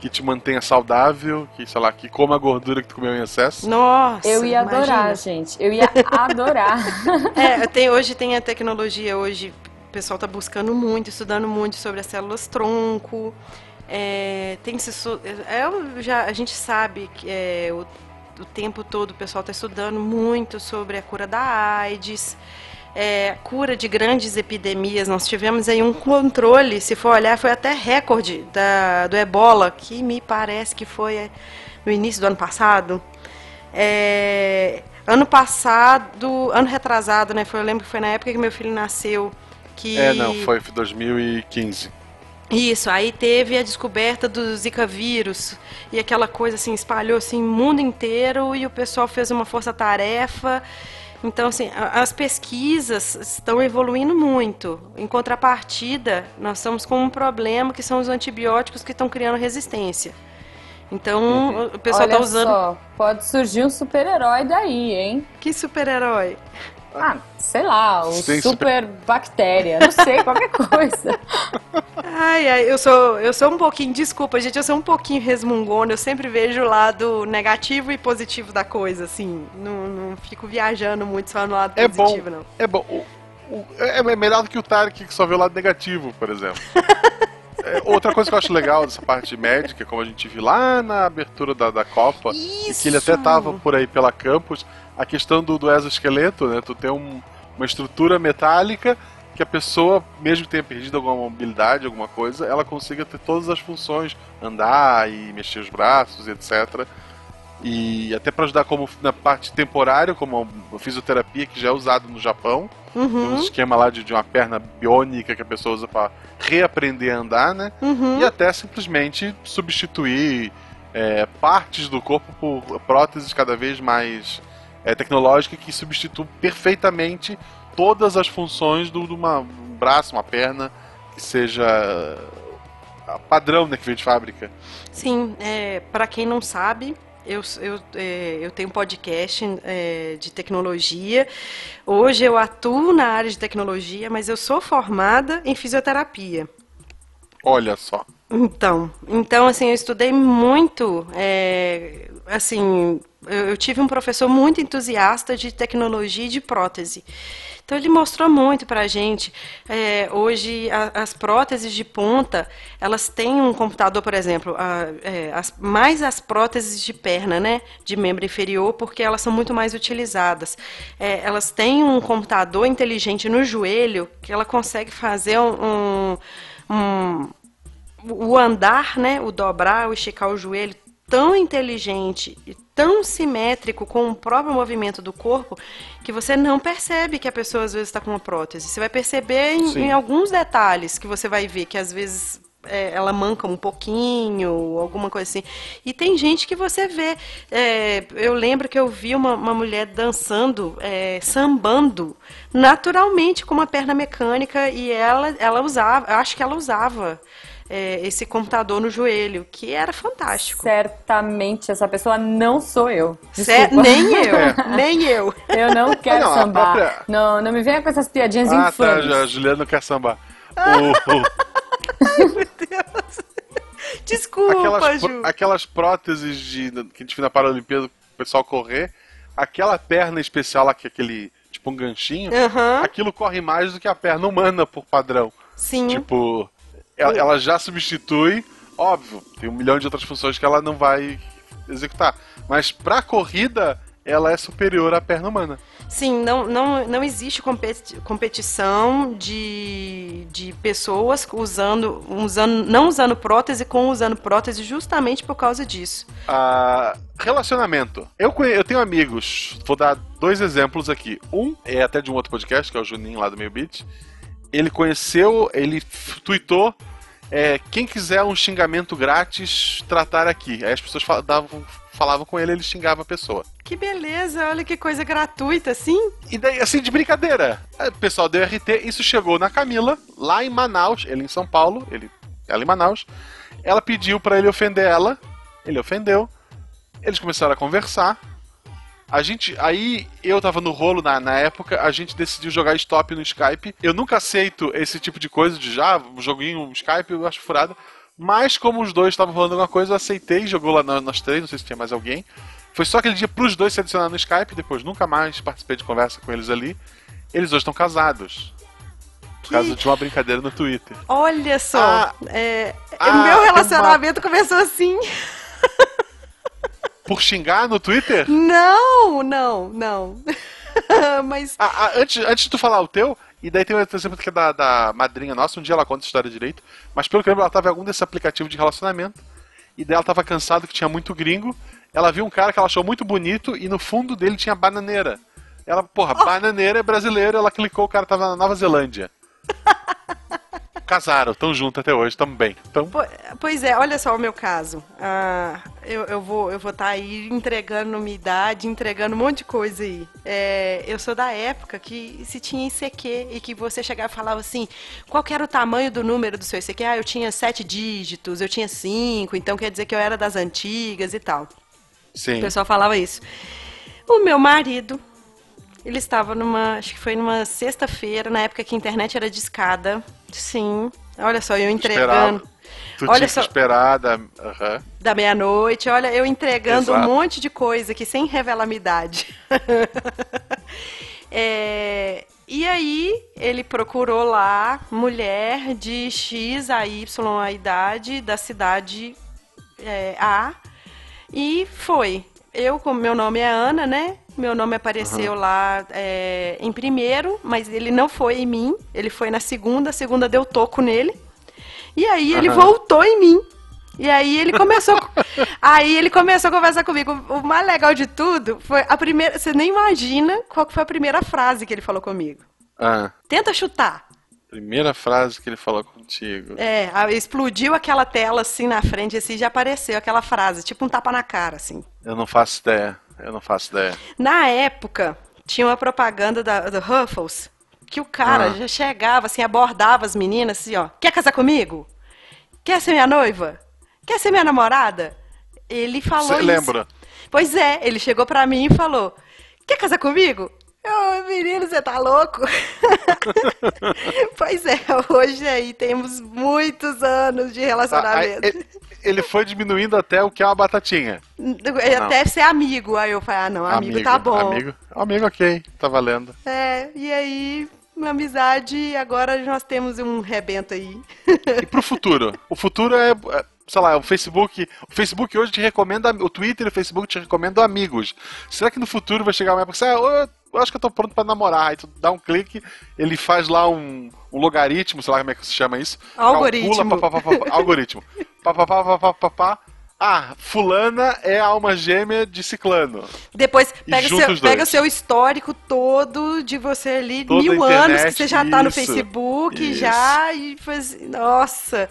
que te mantenha saudável, que, sei lá, que coma a gordura que tu comeu em excesso. Nossa, Eu ia imagina. adorar, gente. Eu ia adorar. <laughs> É, tem, hoje tem a tecnologia, hoje o pessoal está buscando muito, estudando muito sobre as células tronco. É, tem se é, eu já, a gente sabe que é, o, o tempo todo o pessoal está estudando muito sobre a cura da AIDS, é, cura de grandes epidemias. Nós tivemos aí um controle, se for olhar, foi até recorde da, do ebola, que me parece que foi é, no início do ano passado. É, ano passado, ano retrasado, né? Foi, eu lembro que foi na época que meu filho nasceu. Que... É, não, foi 2015. Isso, aí teve a descoberta do Zika vírus e aquela coisa assim espalhou assim o mundo inteiro e o pessoal fez uma força-tarefa. Então, assim, as pesquisas estão evoluindo muito. Em contrapartida, nós estamos com um problema que são os antibióticos que estão criando resistência. Então, o pessoal Olha está usando. só, pode surgir um super-herói daí, hein? Que super-herói! Ah, sei lá, um Tem super bactéria, não sei, <laughs> qualquer coisa. Ai, ai, eu sou, eu sou um pouquinho, desculpa, gente, eu sou um pouquinho resmungona, eu sempre vejo o lado negativo e positivo da coisa, assim. Não, não fico viajando muito só no lado É bom. positivo, não. É bom. O- o- é é melhor do que o Tarek que só vê o lado negativo, por exemplo. <laughs> É, outra coisa que eu acho legal dessa parte médica, como a gente viu lá na abertura da, da Copa, e que ele até tava por aí pela campus, a questão do, do exoesqueleto, né? Tu tem um- uma estrutura metálica que a pessoa, mesmo que tenha perdido alguma mobilidade, alguma coisa, ela consiga ter todas as funções, andar e mexer os braços, etc. E até para ajudar como na parte temporária, como a fisioterapia que já é usado no Japão, tem um Uhum, esquema lá de, de uma perna biônica que a pessoa usa para reaprender a andar, né? uhum. E até simplesmente substituir é, partes do corpo por próteses cada vez mais é, tecnológicas que substituem perfeitamente todas as funções de uma, um braço, uma perna que seja ah, padrão, né, que vem de fábrica. Sim, é, para quem não sabe, eu, eu, é, eu tenho um podcast é, de tecnologia. Hoje eu atuo na área de tecnologia, mas eu sou formada em fisioterapia. Olha só. Então, então assim, eu estudei muito, é, assim, eu, tive um professor muito entusiasta de tecnologia e de prótese. Então ele mostrou muito pra gente. É, hoje a- as próteses de ponta, elas têm um computador, por exemplo, a- é, as- mais as próteses de perna, né, de membro inferior, porque elas são muito mais utilizadas. É, elas têm um computador inteligente no joelho que ela consegue fazer um- um- um o andar, né, o dobrar, o esticar o joelho, tão inteligente e tão simétrico com o próprio movimento do corpo que você não percebe que a pessoa às vezes está com uma prótese. Você vai perceber em, em alguns detalhes que você vai ver que às vezes é, ela manca um pouquinho, ou alguma coisa assim. E tem gente que você vê. é, eu lembro que eu vi uma, uma mulher dançando, é, sambando, naturalmente com uma perna mecânica e ela, ela usava, eu acho que ela usava é, esse computador no joelho, que era fantástico. Certamente essa pessoa não sou eu. Desculpa. nem <laughs> eu, nem eu. Eu não quero não, a sambar. própria- Não, não me venha com essas piadinhas Ah, tá, infames. já, a Juliana não quer sambar. <laughs> O- o- Deus. Desculpa, aquelas, Ju. aquelas próteses de, que a gente viu na Paralimpíada pro pessoal correr, aquela perna especial lá, que é aquele, tipo um ganchinho, aquilo corre mais do que a perna humana por padrão. sim. Tipo, ela, ela já substitui, óbvio, tem um milhão de outras funções que ela não vai executar. Mas pra corrida, ela é superior à perna humana. Sim, não, não, não existe competi- competição de, de pessoas usando, usando, não usando prótese com usando prótese justamente por causa disso. Ah, relacionamento. Eu, eu tenho amigos, vou dar dois exemplos aqui. Um é até de um outro podcast, que é o Juninho lá do Meio Beat. Ele conheceu, ele tweetou. É, quem quiser um xingamento grátis, tratar aqui. Aí as pessoas davam- falavam com ele, ele xingava a pessoa. Que beleza, olha que coisa gratuita, assim. E daí, assim, de brincadeira. O pessoal deu RT, isso chegou na Camila, lá em Manaus, ele em São Paulo, ele, ela em Manaus. Ela pediu pra ele ofender ela, ele ofendeu. Eles começaram a conversar. A gente, aí eu tava no rolo na, na época, a gente decidiu jogar stop no Skype. Eu nunca aceito esse tipo de coisa de já, um joguinho, um Skype, eu acho furado. Mas como os dois estavam falando alguma coisa, eu aceitei, jogou lá nós três, não sei se tinha mais alguém. Foi só aquele dia pros dois se adicionar no Skype, depois nunca mais participei de conversa com eles ali. Eles dois estão casados. Por Que- causa de uma brincadeira no Twitter. Olha só, Ah, é, ah, o meu relacionamento começou assim. Por xingar no Twitter? Não, não, não. <laughs> Mas Ah, ah, antes, antes de tu falar o teu, e daí tem outro exemplo que é da, da madrinha nossa, um dia ela conta a história direito, mas pelo que eu lembro, ela tava em algum desse aplicativo de relacionamento, e daí ela tava cansada que tinha muito gringo, ela viu um cara que ela achou muito bonito, e no fundo dele tinha bananeira. Ela, porra, bananeira é brasileiro, ela clicou, o cara tava na Nova Zelândia. <laughs> Casaram, tão juntos até hoje. Então, Po- Pois é, olha só o meu caso. Ah, eu, eu vou eu vou estar aí entregando minha idade, entregando um monte de coisa aí. É, eu sou da época que se tinha ICQ e que você chegava e falava assim, qual era o tamanho do número do seu ICQ? Ah, eu tinha sete dígitos, eu tinha cinco, então quer dizer que eu era das antigas e tal. O sim. pessoal falava isso. O meu marido, ele estava numa, acho que foi numa sexta-feira, na época que a internet era de escada. Sim. Olha só, eu entregando. Esperava. Tu Olha só- aham. da meia-noite. Olha, eu entregando Exato. um monte de coisa aqui sem revelar minha idade. <laughs> É, e aí, ele procurou lá mulher de X a Y a idade da cidade é, A e foi. Eu, como meu nome é Ana, né? Meu nome apareceu lá é, em primeiro, mas ele não foi em mim. Ele foi na segunda, a segunda deu toco nele. E aí ele Aham. voltou em mim. E aí ele começou. <laughs> aí ele começou a conversar comigo. O mais legal de tudo foi a primeira. Você nem imagina qual foi a primeira frase que ele falou comigo. Ah, Tenta chutar. Primeira frase que ele falou contigo. É, explodiu aquela tela assim na frente, assim, já apareceu aquela frase, tipo um tapa na cara, assim. Eu não faço ideia. Eu não faço ideia. Na época, tinha uma propaganda da, do Ruffles que o cara Ah. já chegava, assim, abordava as meninas, assim, ó. Quer casar comigo? Quer ser minha noiva? Quer ser minha namorada? Ele falou Você isso. lembra? Pois é, ele chegou pra mim e falou: Quer casar comigo? Eu, menino, você tá louco? <laughs> pois é, hoje aí temos muitos anos de Ah, relacionamento. ele- ele foi diminuindo até o que é uma batatinha. Até ser amigo. Aí eu falei, ah, não, amigo, tá bom. Amigo, amigo ok, tá valendo. É, e aí, uma amizade, agora nós temos um rebento aí. E pro futuro? O futuro é, é, sei lá, o Facebook. O Facebook hoje te recomenda. O Twitter e o Facebook te recomendam amigos. Será que no futuro vai chegar uma época que você, ah, eu, acho que eu tô pronto pra namorar. Aí tu dá um clique, ele faz lá um, um logaritmo, sei lá como é que se chama isso. Algoritmo. Calcula, pá, pá, pá, algoritmo. <laughs> Pá, pá, pá, pá, pá, pá. Ah, fulana é a alma gêmea de ciclano. Depois, pega, seu, pega o seu histórico todo de você ali, Toda mil a anos, internet, que você já tá no isso, Facebook isso. já, e faz. Nossa!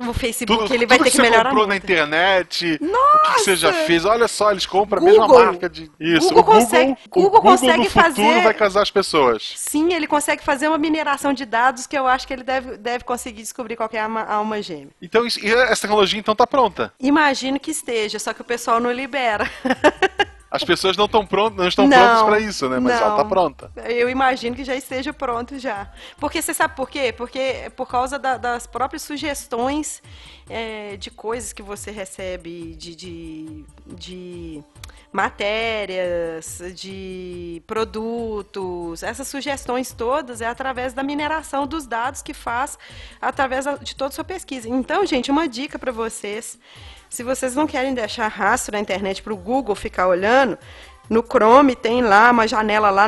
O Facebook Tudo, ele vai ter que que você melhorar comprou muito. na internet, o que, você já Nossa! fez. Olha só, eles compram a mesma Google. marca de. Isso, Google o Google, consegue- o Google consegue no futuro fazer- vai casar as pessoas. Sim, ele consegue fazer uma mineração de dados que eu acho que ele deve, deve conseguir descobrir qual é a alma, alma gêmea. Então, isso- essa tecnologia então tá pronta. Imagino que esteja, só que o pessoal não libera. <laughs> As pessoas não estão prontas, não estão Não, prontas para isso, né? Mas ela não. tá pronta. Eu imagino que já esteja pronto já. Porque você sabe por quê? Porque é por causa da- das próprias sugestões é, de coisas que você recebe, de, de, de matérias, de produtos. Essas sugestões todas é através da mineração dos dados que faz através de toda a sua pesquisa. Então, gente, uma dica para vocês. Se vocês não querem deixar rastro na internet para o Google ficar olhando, no Chrome tem lá uma janela lá,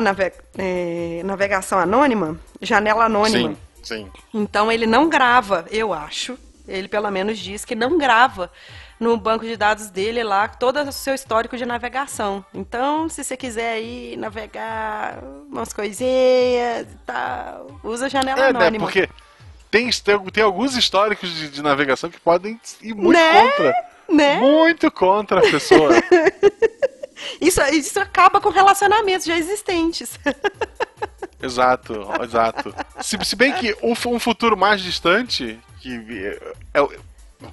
é, navegação anônima, janela anônima. Sim, sim. Então ele não grava, eu acho. Ele pelo menos diz que não grava no banco de dados dele lá todo o seu histórico de navegação. Então, se você quiser aí navegar umas coisinhas e tal, usa a janela É, né? anônima. Porque tem, tem, tem alguns históricos de, de navegação que podem ir muito Né? contra. Né? Muito contra a pessoa. <laughs> Isso, isso acaba com relacionamentos já existentes. <laughs> exato, exato. Se, se bem que um, um futuro mais distante, que é, é-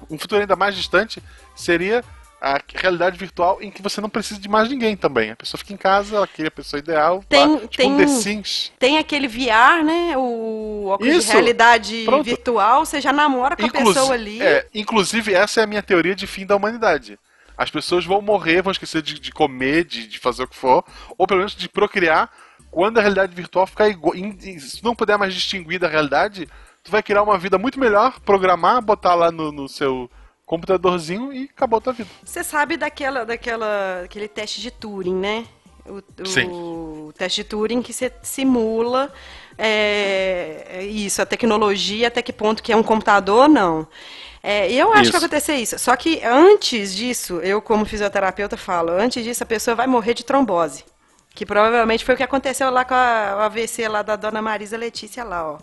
um futuro ainda mais distante, seria a realidade virtual em que você não precisa de mais ninguém também. A pessoa fica em casa, ela cria a pessoa ideal, Tem- lá, tipo tem- um The Sims. Tem aquele VR, né? O óculos Isso. de realidade Pronto. virtual, você já namora com a Inclusi- pessoa ali. é, inclusive, essa é a minha teoria de fim da humanidade. As pessoas vão morrer, vão esquecer de, de comer, de, de fazer o que for, ou pelo menos de procriar, quando a realidade virtual ficar igual. Se não puder mais distinguir da realidade, tu vai criar uma vida muito melhor, programar, botar lá no, no seu computadorzinho e acabou a tua vida. Você sabe daquela, daquela, aquele teste de Turing, né? O, o Sim. teste de Turing que você simula é, é isso, a tecnologia, até que ponto que é um computador, não. É, eu acho Isso. que vai acontecer isso. Só que antes disso, eu como fisioterapeuta falo, antes disso a pessoa vai morrer de trombose. Que provavelmente foi o que aconteceu lá com a, o AVC lá da dona Marisa Letícia lá, ó.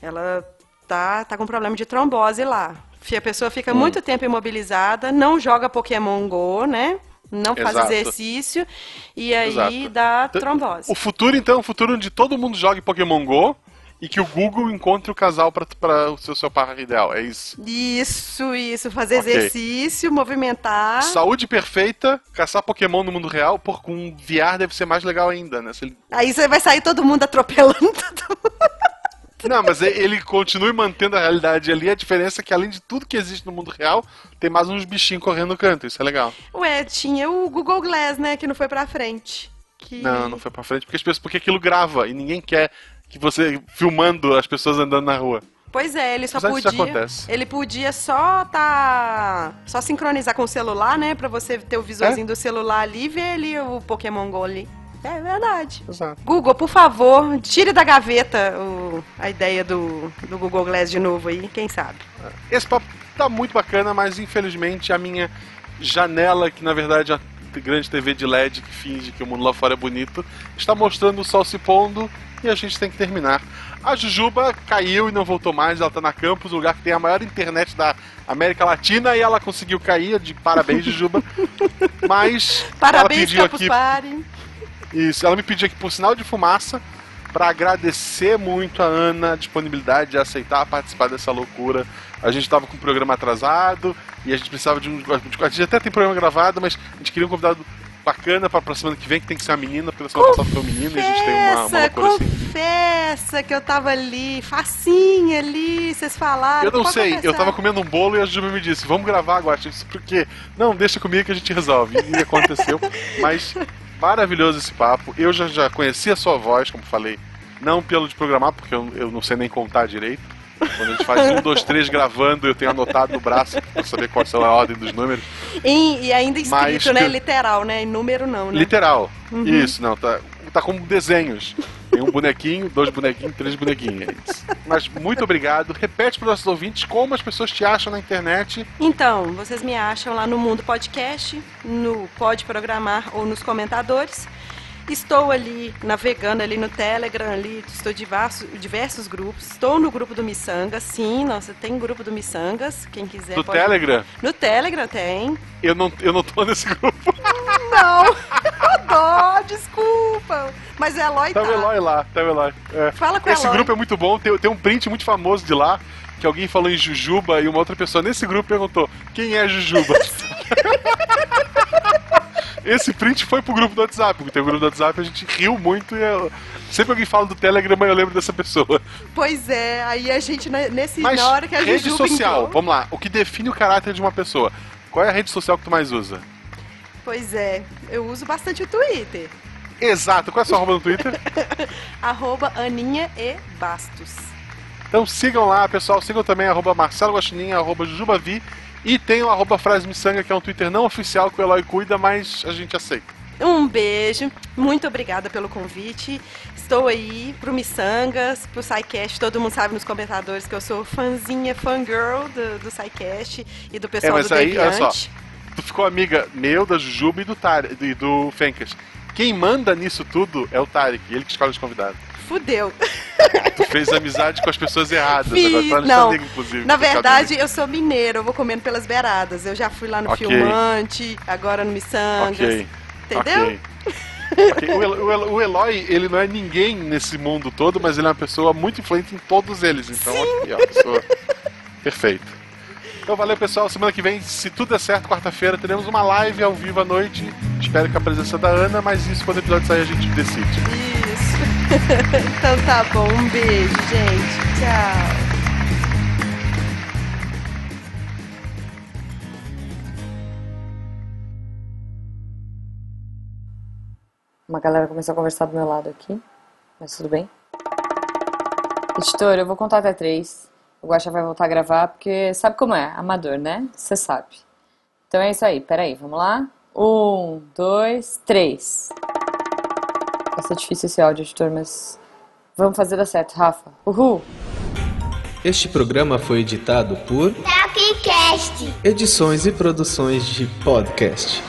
Ela tá, tá com problema de trombose lá. A pessoa Hum. fica muito tempo imobilizada, não joga Pokémon GO, né? Não faz Exato. exercício e aí Exato. dá trombose. O futuro, então, é um futuro onde todo mundo jogue Pokémon GO e que o Google encontre o casal para o seu, seu par ideal. É isso. Isso, isso, fazer Ok. exercício, movimentar. Saúde perfeita, caçar Pokémon no mundo real, por com VR deve ser mais legal ainda, né? Ele- Aí você vai sair todo mundo atropelando <laughs> todo mundo. Não, mas ele continue mantendo a realidade ali. A diferença é que, além de tudo que existe no mundo real, tem mais uns bichinhos correndo no canto. Isso é legal. Ué, tinha o Google Glass, né, que não foi pra frente. Que... Não, não foi pra frente, porque, as pessoas, porque aquilo grava e ninguém quer que você filmando as pessoas andando na rua. Pois é, ele só isso podia. acontece. Ele podia só tá. Só sincronizar com o celular, né? Pra você ter o É? visorzinho do celular ali e ver ali o Pokémon Go ali. É verdade. Exato. Google, por favor, tire da gaveta o- a ideia do, do Google Glass de novo aí, quem sabe. Esse papo tá muito bacana, mas infelizmente a minha janela, que na verdade é uma grande TV de LED que finge que o mundo lá fora é bonito, está mostrando o sol se pondo e a gente tem que terminar. A Jujuba caiu e não voltou mais, ela tá na campus, o lugar que tem a maior internet da América Latina, e ela conseguiu cair, de parabéns, Jujuba. <laughs> Mas ela Parabéns, pediu Campus aqui Party. Isso, ela me pediu aqui por sinal de fumaça para agradecer muito a Ana a disponibilidade de aceitar participar dessa loucura. A gente estava com o programa atrasado e a gente precisava de um. A gente até tem programa gravado, mas a gente queria um convidado bacana para a semana que vem, que tem que ser uma menina, porque na semana passada foi um menino e a gente tem uma, uma Confessa, loucura assim. confessa que eu tava ali, facinha ali, vocês falaram. Eu não sei, eu confessar. tava comendo um bolo e a Juba me disse, vamos gravar agora. Eu disse, por quê? Não, deixa comigo que a gente resolve. E aconteceu. <laughs> Mas maravilhoso esse papo. Eu já, já conheci a sua voz, como falei, não pelo de programar, porque eu, eu não sei nem contar direito. Quando a gente faz um, dois, três gravando, eu tenho anotado no braço pra saber qual é a ordem dos números. E, e ainda escrito, Mas né? Literal, né? Número não, né? Literal. Uhum. Isso, não, tá, tá como desenhos. Tem um bonequinho, dois bonequinhos, três bonequinhos. é. Mas muito obrigado. Repete para os nossos ouvintes como as pessoas te acham na internet. Então, vocês me acham lá no Mundo Podcast, no Pode Programar ou nos comentadores. Estou ali navegando ali no Telegram, ali estou em diversos, diversos grupos. Estou no grupo do Missangas, sim, nossa, tem grupo do Missangas, quem quiser No pode- Telegram, No Telegram tem. eu não, eu não tô nesse grupo. <laughs> Não, dó, desculpa. Mas é Eloy Tá o tá. Eloy lá, tá o Eloy. É. Fala com o Esse Eloy. grupo é muito bom, tem, tem um print muito famoso de lá, que alguém falou em Jujuba e uma outra pessoa nesse grupo perguntou quem é Jujuba. <laughs> esse print foi pro grupo do WhatsApp, porque tem o grupo do WhatsApp, a gente riu muito e eu... sempre alguém fala do Telegram, eu lembro dessa pessoa. Pois é, aí a gente, né, nesse, Mas na hora que a rede Juju social, brincou- vamos lá, o que define o caráter de uma pessoa? Qual é a rede social que tu mais usa? Pois é, eu uso bastante o Twitter. Exato, qual é a sua arroba no Twitter? <laughs> Arroba Aninha e Bastos. Então sigam lá, pessoal. Sigam também arroba Marcelo Guaxinim, arroba Jujubavi. E tem o arroba Frase Missanga, que é um Twitter não oficial que o Eloy cuida, mas a gente aceita. Um beijo, muito obrigada pelo convite. Estou aí pro Missangas, pro SciCast. Todo mundo sabe nos comentadores que eu sou fãzinha, fangirl do, do SciCast e do pessoal É, mas do aí, olha só. Tu ficou amiga meu, da Jujuba e do, Tarek, e do Fencas. Quem manda nisso tudo é o Tarek, ele que escolhe os convidados. Fudeu. Tu fez amizade com as pessoas erradas. Fiz, agora não. Amigo, inclusive. Na verdade, eu sou mineira, eu vou comendo pelas beiradas. Eu já fui lá no Ok. Filmante, agora no Missangas. Ok. Entendeu? ok. Ok. O, El- o El- o Eloy, ele não é ninguém nesse mundo todo, mas ele é uma pessoa muito influente em todos eles. Então, aqui, ó, pessoa <laughs> perfeita. Então, valeu, pessoal. Semana que vem, se tudo der certo, quarta-feira, teremos uma live ao vivo à noite. Espero que a presença da Ana, mas isso, quando o episódio sair, a gente decide. <laughs> Então tá bom, um beijo, gente. Tchau. Uma galera começou a conversar do meu lado aqui, mas tudo bem. Editor, eu vou contar até três. O Guaxa vai voltar a gravar, porque sabe como é? Amador, né? Você sabe. Então é isso aí, peraí, vamos lá? Um, dois, três. Vai ser difícil esse áudio, editor, mas vamos fazer dar certo, Rafa. Uhul! Este programa foi editado por Tapcast. Edições e Produções de Podcast.